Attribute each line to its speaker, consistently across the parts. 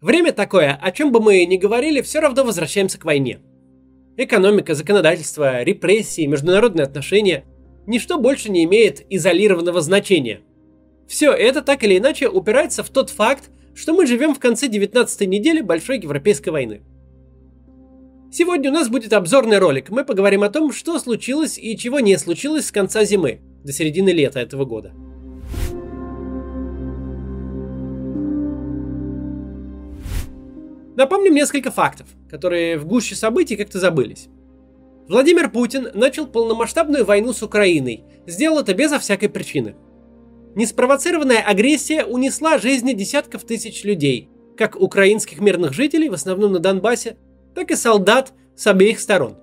Speaker 1: Время такое, о чем бы мы ни говорили, все равно возвращаемся к войне. Экономика, законодательство, репрессии, международные отношения – ничто больше не имеет изолированного значения. Все это так или иначе упирается в тот факт, что мы живем в конце 19 недели Большой Европейской войны. Сегодня у нас будет обзорный ролик. Мы поговорим о том, что случилось и чего не случилось с конца зимы до середины лета этого года. Напомним несколько фактов, которые в гуще событий как-то забылись. Владимир Путин начал полномасштабную войну с Украиной. Сделал это безо всякой причины. Неспровоцированная агрессия унесла жизни десятков тысяч людей, как украинских мирных жителей, в основном на Донбассе, так и солдат с обеих сторон.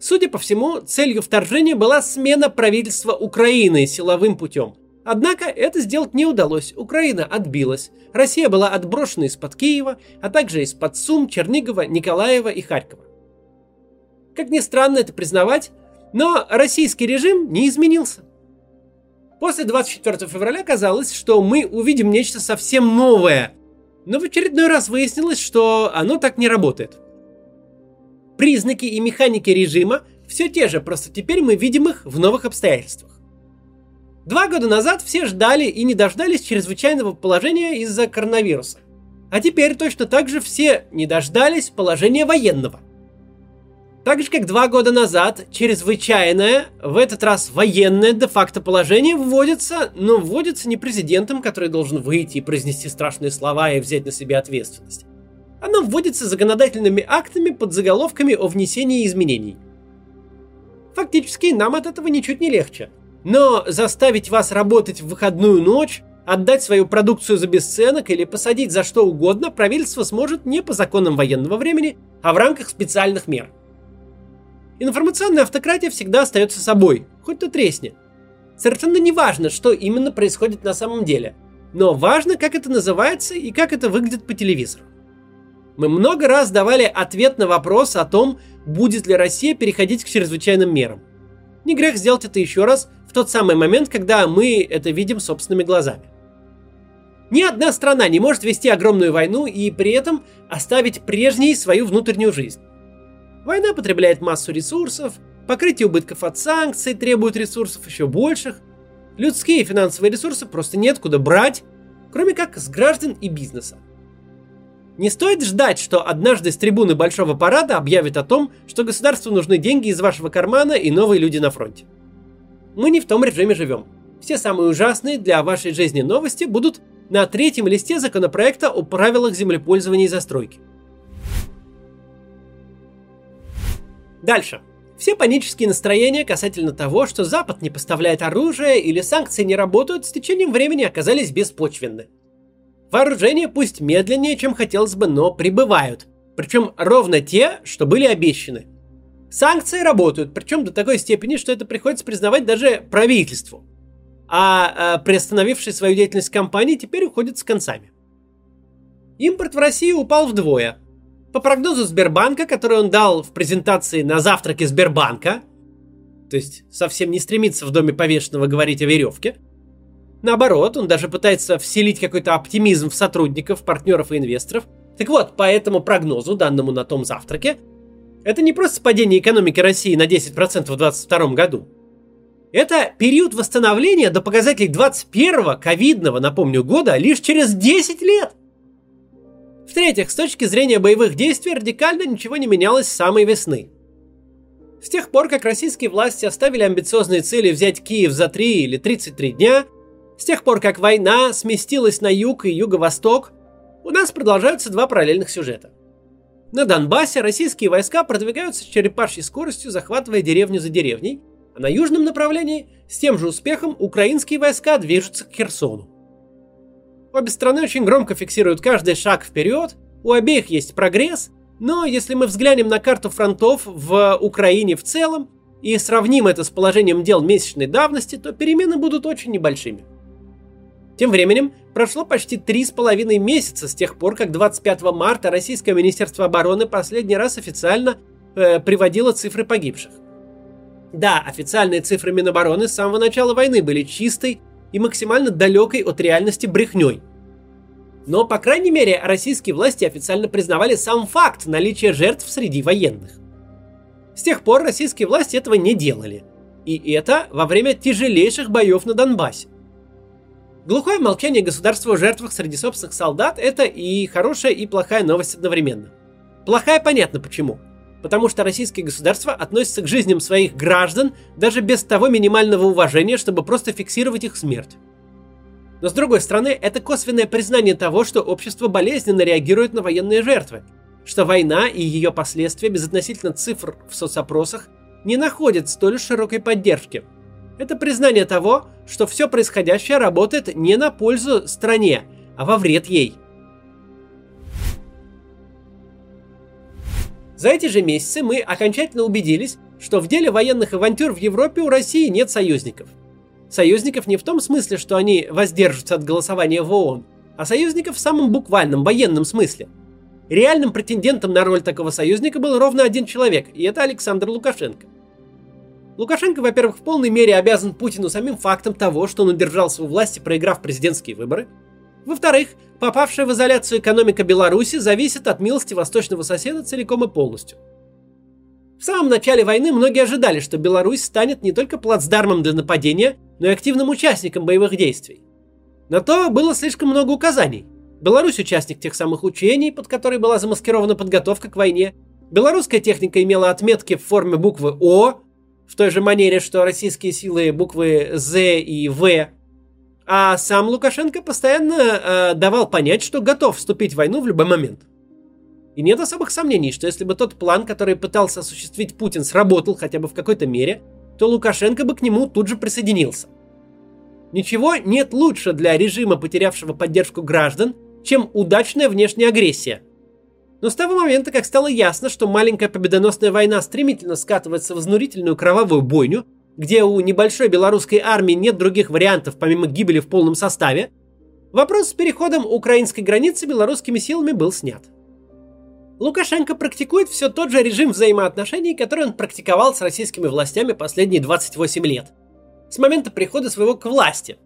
Speaker 1: Судя по всему, целью вторжения была смена правительства Украины силовым путем – Однако это сделать не удалось, Украина отбилась. Россия была отброшена из-под Киева, а также из-под Сум, Чернигова, Николаева и Харькова. Как ни странно это признавать, но российский режим не изменился. После 24 февраля казалось, что мы увидим нечто совсем новое, но в очередной раз выяснилось, что оно так не работает. Признаки и механики режима все те же, просто теперь мы видим их в новых обстоятельствах. Два года назад все ждали и не дождались чрезвычайного положения из-за коронавируса. А теперь точно так же все не дождались положения военного. Так же, как два года назад, чрезвычайное, в этот раз военное де-факто положение вводится, но вводится не президентом, который должен выйти и произнести страшные слова и взять на себя ответственность. Оно вводится законодательными актами под заголовками о внесении изменений. Фактически нам от этого ничуть не легче – но заставить вас работать в выходную ночь, отдать свою продукцию за бесценок или посадить за что угодно правительство сможет не по законам военного времени, а в рамках специальных мер. Информационная автократия всегда остается собой, хоть то тресни. Совершенно не важно, что именно происходит на самом деле, но важно, как это называется и как это выглядит по телевизору. Мы много раз давали ответ на вопрос о том, будет ли Россия переходить к чрезвычайным мерам. Не грех сделать это еще раз тот самый момент, когда мы это видим собственными глазами. Ни одна страна не может вести огромную войну и при этом оставить прежней свою внутреннюю жизнь. Война потребляет массу ресурсов, покрытие убытков от санкций требует ресурсов еще больших, людские и финансовые ресурсы просто нет куда брать, кроме как с граждан и бизнеса. Не стоит ждать, что однажды с трибуны Большого парада объявят о том, что государству нужны деньги из вашего кармана и новые люди на фронте. Мы не в том режиме живем. Все самые ужасные для вашей жизни новости будут на третьем листе законопроекта о правилах землепользования и застройки. Дальше. Все панические настроения касательно того, что Запад не поставляет оружие или санкции не работают, с течением времени оказались беспочвенны. Вооружения пусть медленнее, чем хотелось бы, но прибывают. Причем ровно те, что были обещаны – Санкции работают, причем до такой степени, что это приходится признавать даже правительству. А, а приостановившие свою деятельность компании теперь уходят с концами. Импорт в Россию упал вдвое. По прогнозу Сбербанка, который он дал в презентации на завтраке Сбербанка, то есть совсем не стремится в доме повешенного говорить о веревке, Наоборот, он даже пытается вселить какой-то оптимизм в сотрудников, партнеров и инвесторов. Так вот, по этому прогнозу, данному на том завтраке, это не просто падение экономики России на 10% в 2022 году. Это период восстановления до показателей 21-го ковидного, напомню, года лишь через 10 лет. В-третьих, с точки зрения боевых действий радикально ничего не менялось с самой весны. С тех пор, как российские власти оставили амбициозные цели взять Киев за 3 или 33 дня, с тех пор, как война сместилась на юг и юго-восток, у нас продолжаются два параллельных сюжета. На Донбассе российские войска продвигаются с черепашьей скоростью, захватывая деревню за деревней, а на южном направлении с тем же успехом украинские войска движутся к Херсону. Обе страны очень громко фиксируют каждый шаг вперед, у обеих есть прогресс, но если мы взглянем на карту фронтов в Украине в целом и сравним это с положением дел месячной давности, то перемены будут очень небольшими – тем временем прошло почти три с половиной месяца с тех пор, как 25 марта Российское Министерство обороны последний раз официально э, приводило цифры погибших. Да, официальные цифры Минобороны с самого начала войны были чистой и максимально далекой от реальности брехней. Но, по крайней мере, российские власти официально признавали сам факт наличия жертв среди военных. С тех пор российские власти этого не делали. И это во время тяжелейших боев на Донбассе. Глухое молчание государства о жертвах среди собственных солдат – это и хорошая, и плохая новость одновременно. Плохая понятно почему. Потому что российское государство относится к жизням своих граждан даже без того минимального уважения, чтобы просто фиксировать их смерть. Но с другой стороны, это косвенное признание того, что общество болезненно реагирует на военные жертвы, что война и ее последствия безотносительно цифр в соцопросах не находят столь широкой поддержки. Это признание того, что все происходящее работает не на пользу стране, а во вред ей. За эти же месяцы мы окончательно убедились, что в деле военных авантюр в Европе у России нет союзников – Союзников не в том смысле, что они воздержатся от голосования в ООН, а союзников в самом буквальном военном смысле. Реальным претендентом на роль такого союзника был ровно один человек, и это Александр Лукашенко. Лукашенко, во-первых, в полной мере обязан Путину самим фактом того, что он удержался у власти, проиграв президентские выборы. Во-вторых, попавшая в изоляцию экономика Беларуси зависит от милости восточного соседа целиком и полностью – в самом начале войны многие ожидали, что Беларусь станет не только плацдармом для нападения, но и активным участником боевых действий. На то было слишком много указаний. Беларусь участник тех самых учений, под которой была замаскирована подготовка к войне. Белорусская техника имела отметки в форме буквы О, в той же манере, что российские силы буквы З и В. А сам Лукашенко постоянно э, давал понять, что готов вступить в войну в любой момент. И нет особых сомнений, что если бы тот план, который пытался осуществить Путин, сработал хотя бы в какой-то мере, то Лукашенко бы к нему тут же присоединился. Ничего нет лучше для режима, потерявшего поддержку граждан, чем удачная внешняя агрессия. Но с того момента, как стало ясно, что маленькая победоносная война стремительно скатывается в изнурительную кровавую бойню, где у небольшой белорусской армии нет других вариантов помимо гибели в полном составе, вопрос с переходом украинской границы белорусскими силами был снят. Лукашенко практикует все тот же режим взаимоотношений, который он практиковал с российскими властями последние 28 лет. С момента прихода своего к власти.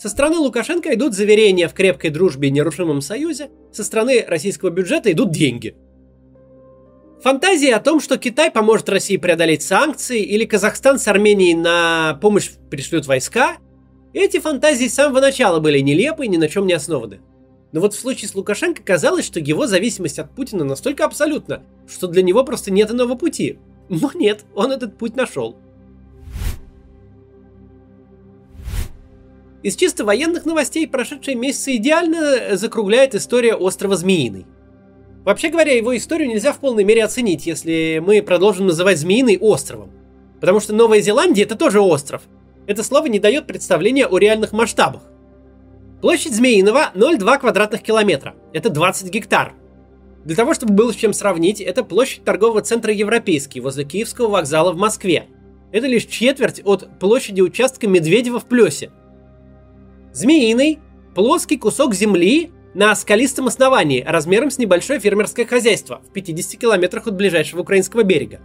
Speaker 1: Со стороны Лукашенко идут заверения в крепкой дружбе и нерушимом союзе, со стороны российского бюджета идут деньги. Фантазии о том, что Китай поможет России преодолеть санкции или Казахстан с Арменией на помощь пришлют войска, эти фантазии с самого начала были нелепы и ни на чем не основаны. Но вот в случае с Лукашенко казалось, что его зависимость от Путина настолько абсолютна, что для него просто нет иного пути. Но нет, он этот путь нашел. Из чисто военных новостей прошедшие месяцы идеально закругляет история острова Змеиный. Вообще говоря, его историю нельзя в полной мере оценить, если мы продолжим называть Змеиный островом. Потому что Новая Зеландия это тоже остров. Это слово не дает представления о реальных масштабах. Площадь Змеиного 0,2 квадратных километра. Это 20 гектар. Для того, чтобы было с чем сравнить, это площадь торгового центра Европейский возле Киевского вокзала в Москве. Это лишь четверть от площади участка Медведева в Плесе. Змеиный – плоский кусок земли на скалистом основании размером с небольшое фермерское хозяйство в 50 километрах от ближайшего украинского берега.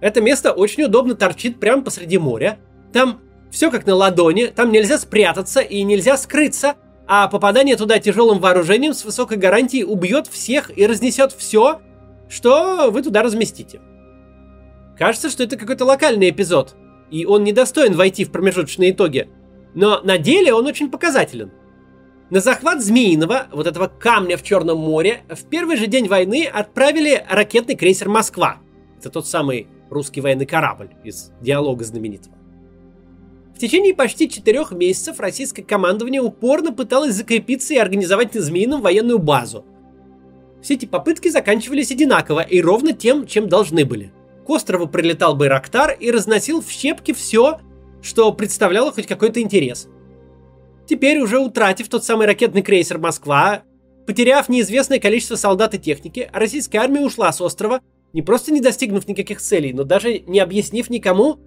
Speaker 1: Это место очень удобно торчит прямо посреди моря. Там все как на ладони, там нельзя спрятаться и нельзя скрыться, а попадание туда тяжелым вооружением с высокой гарантией убьет всех и разнесет все, что вы туда разместите. Кажется, что это какой-то локальный эпизод, и он недостоин войти в промежуточные итоги. Но на деле он очень показателен. На захват Змеиного, вот этого камня в Черном море, в первый же день войны отправили ракетный крейсер «Москва». Это тот самый русский военный корабль из диалога знаменитого. В течение почти четырех месяцев российское командование упорно пыталось закрепиться и организовать на Змеином военную базу. Все эти попытки заканчивались одинаково и ровно тем, чем должны были. К острову прилетал Байрактар и разносил в щепки все, что представляло хоть какой-то интерес. Теперь, уже утратив тот самый ракетный крейсер «Москва», потеряв неизвестное количество солдат и техники, российская армия ушла с острова, не просто не достигнув никаких целей, но даже не объяснив никому,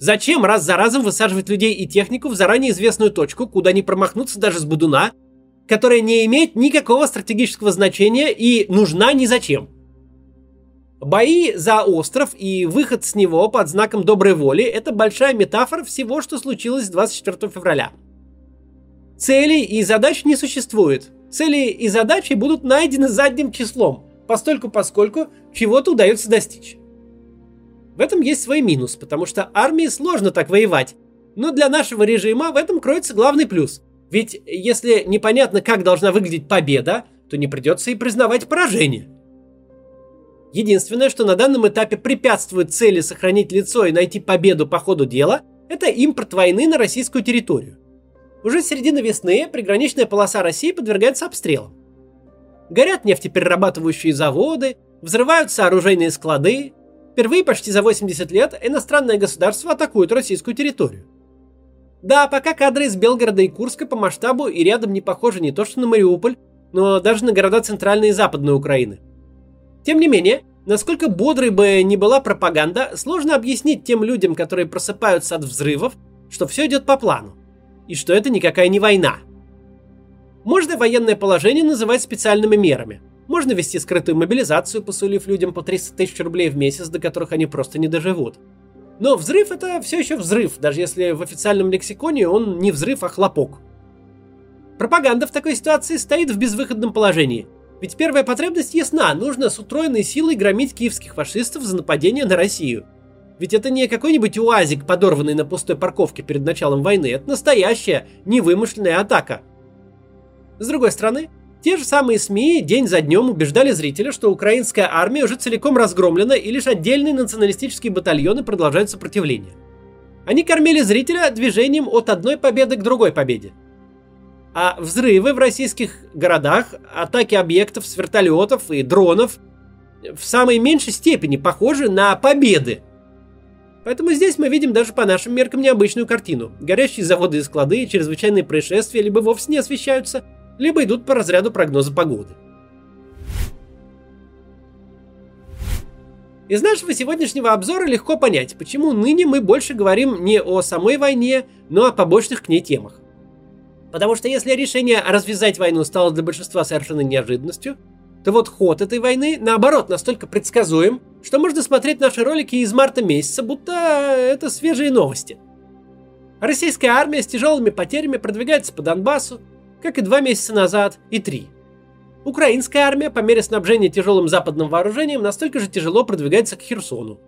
Speaker 1: Зачем раз за разом высаживать людей и технику в заранее известную точку, куда не промахнуться даже с Будуна, которая не имеет никакого стратегического значения и нужна ни зачем? Бои за остров и выход с него под знаком доброй воли – это большая метафора всего, что случилось 24 февраля. Целей и задач не существует. цели и задачи будут найдены задним числом, постольку поскольку чего-то удается достичь. В этом есть свой минус, потому что армии сложно так воевать, но для нашего режима в этом кроется главный плюс. Ведь если непонятно, как должна выглядеть победа, то не придется и признавать поражение. Единственное, что на данном этапе препятствует цели сохранить лицо и найти победу по ходу дела, это импорт войны на российскую территорию. Уже с середины весны приграничная полоса России подвергается обстрелам. Горят нефтеперерабатывающие заводы, взрываются оружейные склады. Впервые почти за 80 лет иностранное государство атакует российскую территорию. Да, пока кадры из Белгорода и Курска по масштабу и рядом не похожи не то что на Мариуполь, но даже на города Центральной и Западной Украины. Тем не менее, насколько бодрой бы ни была пропаганда, сложно объяснить тем людям, которые просыпаются от взрывов, что все идет по плану, и что это никакая не война. Можно военное положение называть специальными мерами. Можно вести скрытую мобилизацию, посулив людям по 300 тысяч рублей в месяц, до которых они просто не доживут. Но взрыв это все еще взрыв, даже если в официальном лексиконе он не взрыв, а хлопок. Пропаганда в такой ситуации стоит в безвыходном положении. Ведь первая потребность ясна, нужно с утроенной силой громить киевских фашистов за нападение на Россию. Ведь это не какой-нибудь уазик, подорванный на пустой парковке перед началом войны, это настоящая, невымышленная атака. С другой стороны, те же самые СМИ день за днем убеждали зрителя, что украинская армия уже целиком разгромлена и лишь отдельные националистические батальоны продолжают сопротивление. Они кормили зрителя движением от одной победы к другой победе. А взрывы в российских городах, атаки объектов с вертолетов и дронов в самой меньшей степени похожи на победы. Поэтому здесь мы видим даже по нашим меркам необычную картину. Горящие заводы и склады, чрезвычайные происшествия либо вовсе не освещаются – либо идут по разряду прогноза погоды. Из нашего сегодняшнего обзора легко понять, почему ныне мы больше говорим не о самой войне, но о побочных к ней темах. Потому что если решение развязать войну стало для большинства совершенно неожиданностью, то вот ход этой войны, наоборот, настолько предсказуем, что можно смотреть наши ролики из марта месяца, будто это свежие новости. Российская армия с тяжелыми потерями продвигается по Донбассу, как и два месяца назад, и три. Украинская армия по мере снабжения тяжелым западным вооружением настолько же тяжело продвигается к Херсону.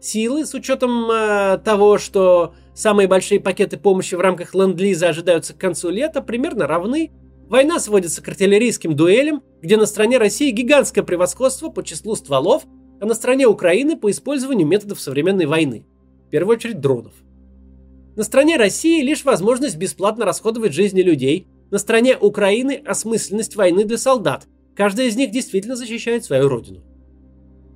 Speaker 1: Силы, с учетом э, того, что самые большие пакеты помощи в рамках ленд-лиза ожидаются к концу лета, примерно равны. Война сводится к артиллерийским дуэлям, где на стороне России гигантское превосходство по числу стволов, а на стороне Украины по использованию методов современной войны, в первую очередь дронов. На стороне России лишь возможность бесплатно расходовать жизни людей, на стороне Украины осмысленность войны для солдат. Каждый из них действительно защищает свою родину.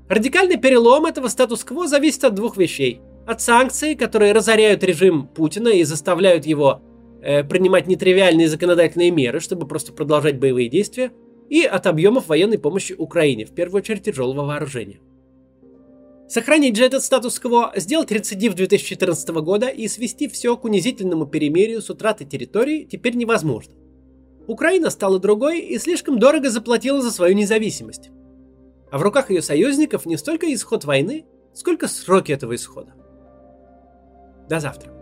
Speaker 1: Радикальный перелом этого статус-кво зависит от двух вещей. От санкций, которые разоряют режим Путина и заставляют его э, принимать нетривиальные законодательные меры, чтобы просто продолжать боевые действия, и от объемов военной помощи Украине, в первую очередь тяжелого вооружения. Сохранить же этот статус-кво, сделать рецидив 2014 года и свести все к унизительному перемирию с утратой территории теперь невозможно. Украина стала другой и слишком дорого заплатила за свою независимость. А в руках ее союзников не столько исход войны, сколько сроки этого исхода. До завтра.